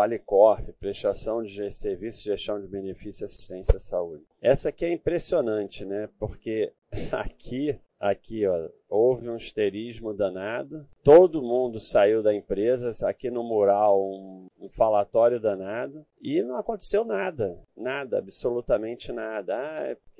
Qualicorp, prestação de serviço, gestão de benefício, assistência à saúde. Essa aqui é impressionante, né? Porque aqui, aqui, ó, houve um histerismo danado. Todo mundo saiu da empresa, aqui no mural um, um falatório danado e não aconteceu nada, nada, absolutamente nada. Ah, é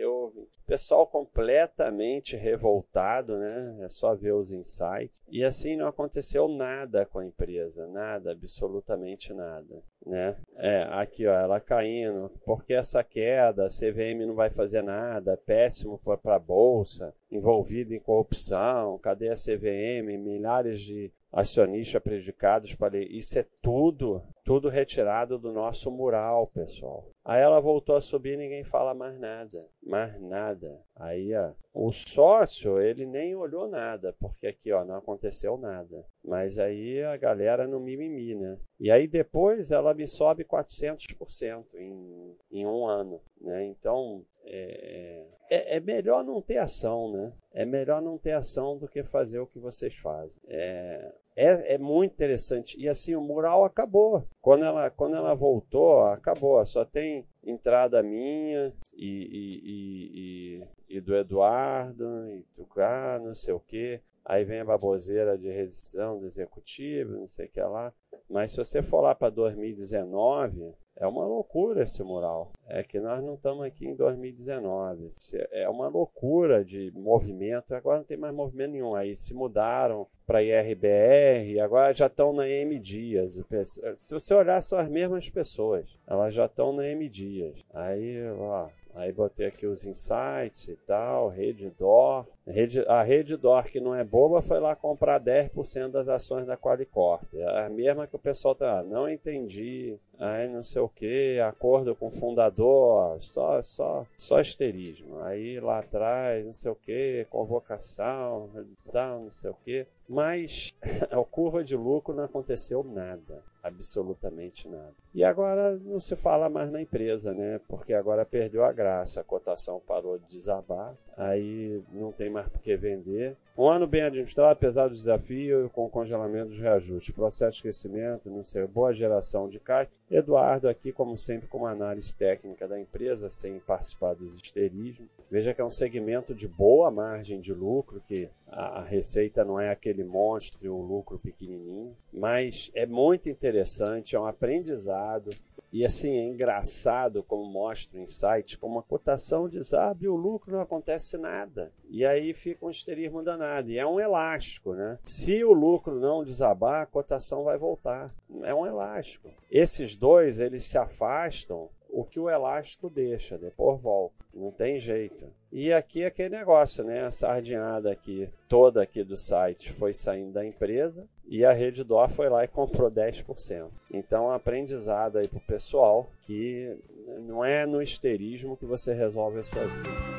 pessoal completamente revoltado, né? É só ver os insights. E assim não aconteceu nada com a empresa, nada, absolutamente nada, né? É, aqui ó, ela caindo, porque essa queda, a CVM não vai fazer nada, péssimo para a bolsa, envolvido em corrupção, cadê a CVM, milhares de acionistas prejudicados para isso é tudo, tudo retirado do nosso mural, pessoal. Aí ela voltou a subir, ninguém fala mais nada, mais nada. Aí, ó, o sócio, ele nem olhou nada, porque aqui, ó, não aconteceu nada. Mas aí a galera no mimimi, né? E aí depois ela me sobe 400% em, em um ano, né? Então, é, é, é, melhor não ter ação, né? É melhor não ter ação do que fazer o que vocês fazem. É, é, é muito interessante. E assim, o mural acabou. Quando ela, quando ela voltou, acabou. Só tem entrada minha e, e, e, e do Eduardo, e do cara, não sei o quê. Aí vem a baboseira de rescisão do executivo, não sei o que lá. Mas se você for lá para 2019, é uma loucura esse mural. É que nós não estamos aqui em 2019. É uma loucura de movimento. Agora não tem mais movimento nenhum. Aí se mudaram para IRBR, agora já estão na M Dias. Se você olhar, são as mesmas pessoas. Elas já estão na M Dias. Aí, ó, Aí botei aqui os insights e tal, rede DOR. Rede, a rede DOR, que não é boba, foi lá comprar 10% das ações da Qualicorp. É a mesma que o pessoal tá, não entendi, aí não sei o que, acordo com o fundador, só, só, só esterismo. Aí lá atrás, não sei o que, convocação, redução, não sei o que. Mas a curva de lucro não aconteceu nada, absolutamente nada. E agora não se fala mais na empresa, né? Porque agora perdeu a graça, a cotação parou de desabar, aí não tem mais por que vender. Um ano bem administrado, apesar do desafio, com o congelamento dos reajustes, processo de crescimento, não sei, boa geração de caixa. Eduardo aqui, como sempre, com uma análise técnica da empresa, sem participar do esterismo. Veja que é um segmento de boa margem de lucro, que a receita não é aquele monstro o lucro pequenininho, mas é muito interessante, é um aprendizado. E assim, é engraçado como mostra o insight, como a cotação desabe e o lucro não acontece nada. E aí fica um esterismo danado. E é um elástico, né? Se o lucro não desabar, a cotação vai voltar. É um elástico. Esses dois, eles se afastam o que o elástico deixa, depois volta. Não tem jeito. E aqui é aquele negócio, né? A sardinhada aqui, toda aqui do site foi saindo da empresa e a Rede Dó foi lá e comprou 10%. Então, um aprendizado aí pro pessoal que não é no histerismo que você resolve a sua vida.